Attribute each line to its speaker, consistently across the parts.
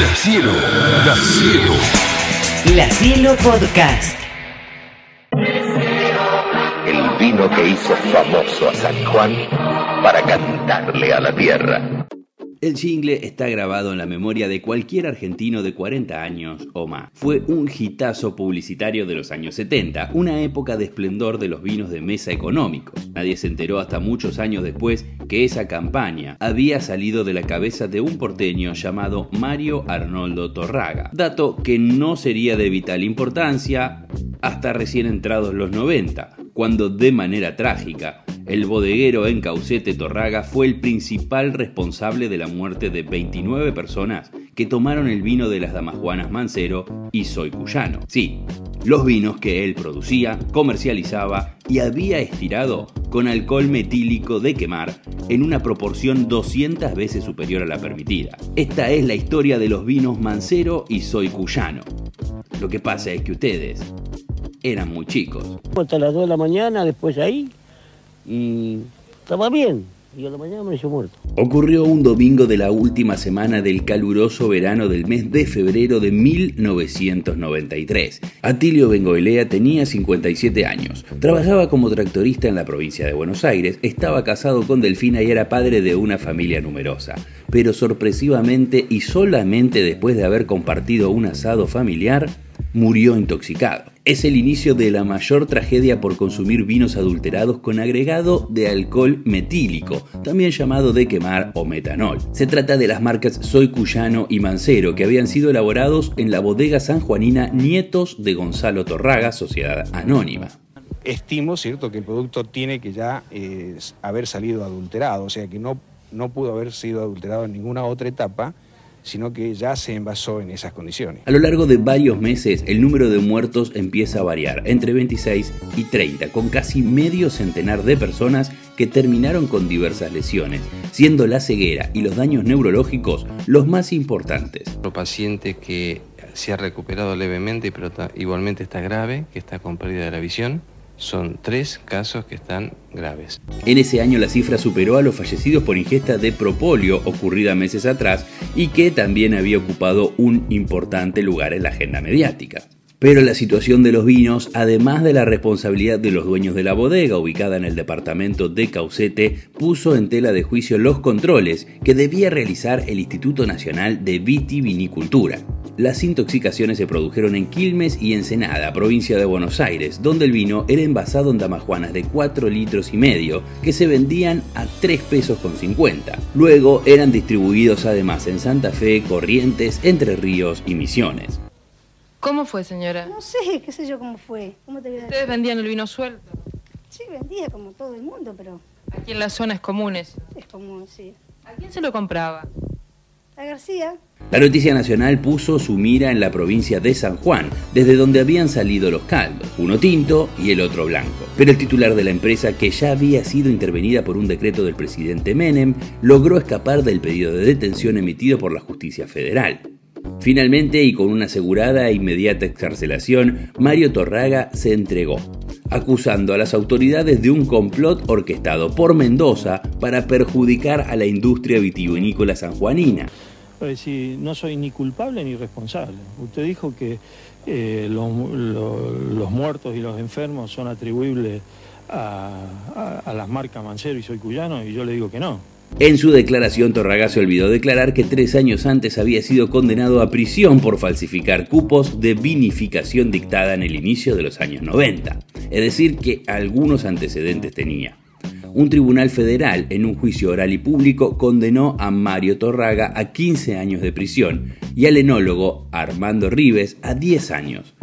Speaker 1: La Cielo, La Cielo.
Speaker 2: La Cielo Podcast.
Speaker 3: El vino que hizo famoso a San Juan para cantarle a la tierra.
Speaker 4: El jingle está grabado en la memoria de cualquier argentino de 40 años o más. Fue un hitazo publicitario de los años 70, una época de esplendor de los vinos de mesa económicos. Nadie se enteró hasta muchos años después que esa campaña había salido de la cabeza de un porteño llamado Mario Arnoldo Torraga. Dato que no sería de vital importancia hasta recién entrados los 90, cuando de manera trágica el bodeguero en Caucete Torraga fue el principal responsable de la muerte de 29 personas que tomaron el vino de las Damajuanas Mancero y Soy Cuyano. Sí, los vinos que él producía, comercializaba y había estirado con alcohol metílico de quemar en una proporción 200 veces superior a la permitida. Esta es la historia de los vinos Mancero y Soy Cuyano. Lo que pasa es que ustedes eran muy chicos.
Speaker 5: Hasta las 2 de la mañana, después ahí, y estaba bien. Y a la mañana me hizo muerto.
Speaker 4: Ocurrió un domingo de la última semana del caluroso verano del mes de febrero de 1993. Atilio Bengoelea tenía 57 años. Trabajaba como tractorista en la provincia de Buenos Aires, estaba casado con Delfina y era padre de una familia numerosa. Pero sorpresivamente y solamente después de haber compartido un asado familiar, murió intoxicado. Es el inicio de la mayor tragedia por consumir vinos adulterados con agregado de alcohol metílico, también llamado de quemar o metanol. Se trata de las marcas Soy Cuyano y Mancero, que habían sido elaborados en la bodega sanjuanina Nietos de Gonzalo Torraga, Sociedad Anónima.
Speaker 6: Estimo, ¿cierto?, que el producto tiene que ya eh, haber salido adulterado, o sea que no, no pudo haber sido adulterado en ninguna otra etapa sino que ya se envasó en esas condiciones.
Speaker 4: A lo largo de varios meses, el número de muertos empieza a variar, entre 26 y 30, con casi medio centenar de personas que terminaron con diversas lesiones, siendo la ceguera y los daños neurológicos los más importantes.
Speaker 7: Otro paciente que se ha recuperado levemente, pero igualmente está grave, que está con pérdida de la visión son tres casos que están graves.
Speaker 4: En ese año la cifra superó a los fallecidos por ingesta de propolio ocurrida meses atrás y que también había ocupado un importante lugar en la agenda mediática. Pero la situación de los vinos, además de la responsabilidad de los dueños de la bodega ubicada en el departamento de Caucete, puso en tela de juicio los controles que debía realizar el Instituto Nacional de Vitivinicultura. Las intoxicaciones se produjeron en Quilmes y Ensenada, provincia de Buenos Aires, donde el vino era envasado en damajuanas de 4 litros y medio que se vendían a 3 pesos con 50. Luego eran distribuidos además en Santa Fe, Corrientes, Entre Ríos y Misiones.
Speaker 8: ¿Cómo fue, señora?
Speaker 9: No sé, qué sé yo cómo fue. ¿Cómo te voy a decir?
Speaker 8: ¿Ustedes vendían el vino suelto?
Speaker 9: Sí, vendía como todo el mundo, pero
Speaker 8: Aquí en las zonas comunes.
Speaker 9: es como, sí.
Speaker 8: ¿A quién se lo compraba?
Speaker 9: A García,
Speaker 4: La noticia nacional puso su mira en la provincia de San Juan, desde donde habían salido los caldos, uno tinto y el otro blanco. Pero el titular de la empresa, que ya había sido intervenida por un decreto del presidente Menem, logró escapar del pedido de detención emitido por la justicia federal. Finalmente, y con una asegurada e inmediata excarcelación, Mario Torraga se entregó, acusando a las autoridades de un complot orquestado por Mendoza para perjudicar a la industria vitivinícola sanjuanina.
Speaker 10: No soy ni culpable ni responsable. Usted dijo que eh, los, lo- los muertos y los enfermos son atribuibles a, a- a las marcas Mancero y Soy Cuyano, y yo le digo que no.
Speaker 4: En su declaración, Torraga se olvidó declarar que tres años antes había sido condenado a prisión por falsificar cupos de vinificación dictada en el inicio de los años 90. Es decir, que algunos antecedentes tenía. Un tribunal federal, en un juicio oral y público, condenó a Mario Torraga a 15 años de prisión y al enólogo Armando Rives a 10 años.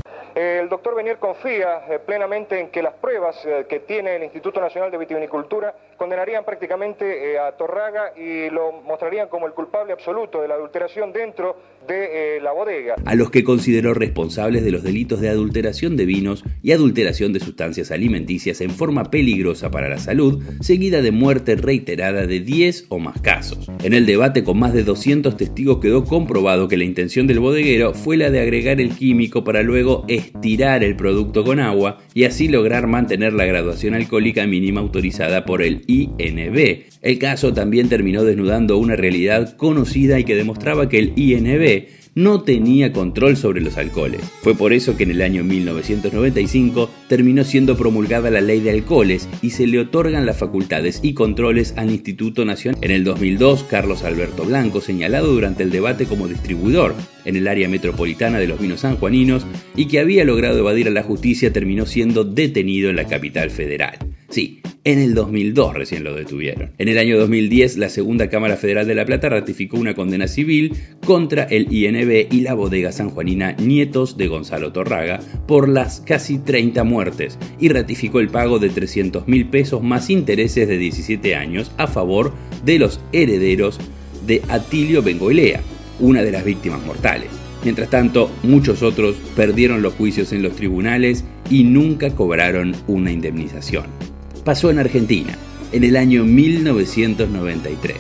Speaker 11: Doctor Benier confía eh, plenamente en que las pruebas eh, que tiene el Instituto Nacional de Vitivinicultura condenarían prácticamente eh, a Torraga y lo mostrarían como el culpable absoluto de la adulteración dentro de la bodega.
Speaker 4: a los que consideró responsables de los delitos de adulteración de vinos y adulteración de sustancias alimenticias en forma peligrosa para la salud, seguida de muerte reiterada de 10 o más casos. En el debate con más de 200 testigos quedó comprobado que la intención del bodeguero fue la de agregar el químico para luego estirar el producto con agua y así lograr mantener la graduación alcohólica mínima autorizada por el INB. El caso también terminó desnudando una realidad conocida y que demostraba que el INB no tenía control sobre los alcoholes. Fue por eso que en el año 1995 terminó siendo promulgada la ley de alcoholes y se le otorgan las facultades y controles al Instituto Nacional. En el 2002, Carlos Alberto Blanco, señalado durante el debate como distribuidor en el área metropolitana de los vinos sanjuaninos y que había logrado evadir a la justicia, terminó siendo detenido en la capital federal. Sí, en el 2002 recién lo detuvieron. En el año 2010, la Segunda Cámara Federal de La Plata ratificó una condena civil contra el INB y la bodega sanjuanina Nietos de Gonzalo Torraga por las casi 30 muertes y ratificó el pago de 300 mil pesos más intereses de 17 años a favor de los herederos de Atilio Bengoilea, una de las víctimas mortales. Mientras tanto, muchos otros perdieron los juicios en los tribunales y nunca cobraron una indemnización pasó en Argentina, en el año 1993.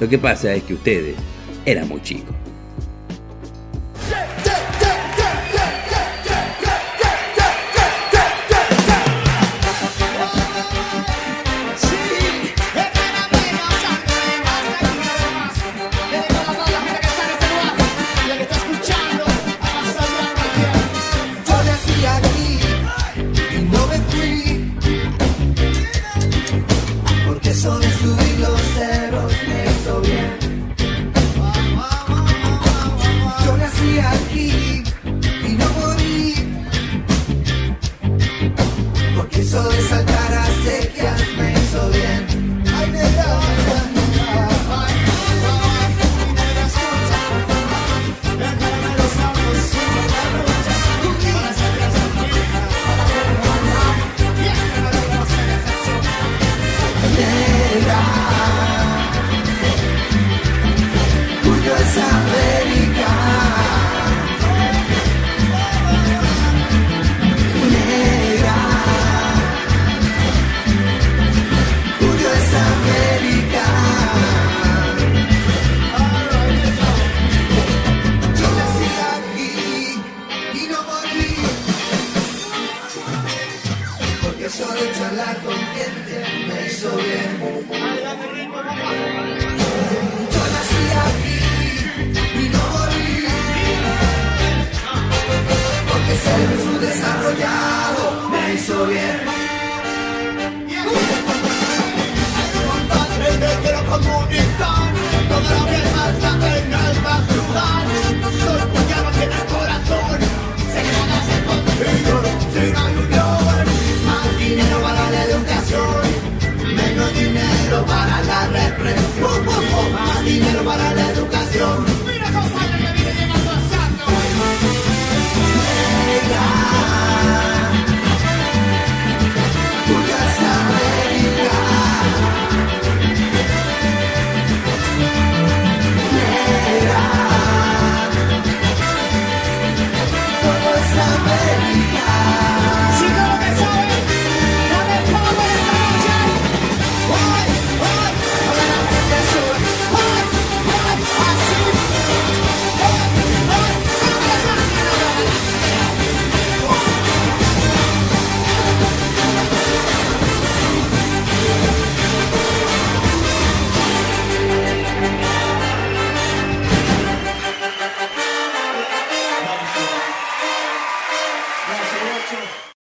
Speaker 4: Lo que pasa es que ustedes eran muy chicos. Yeah.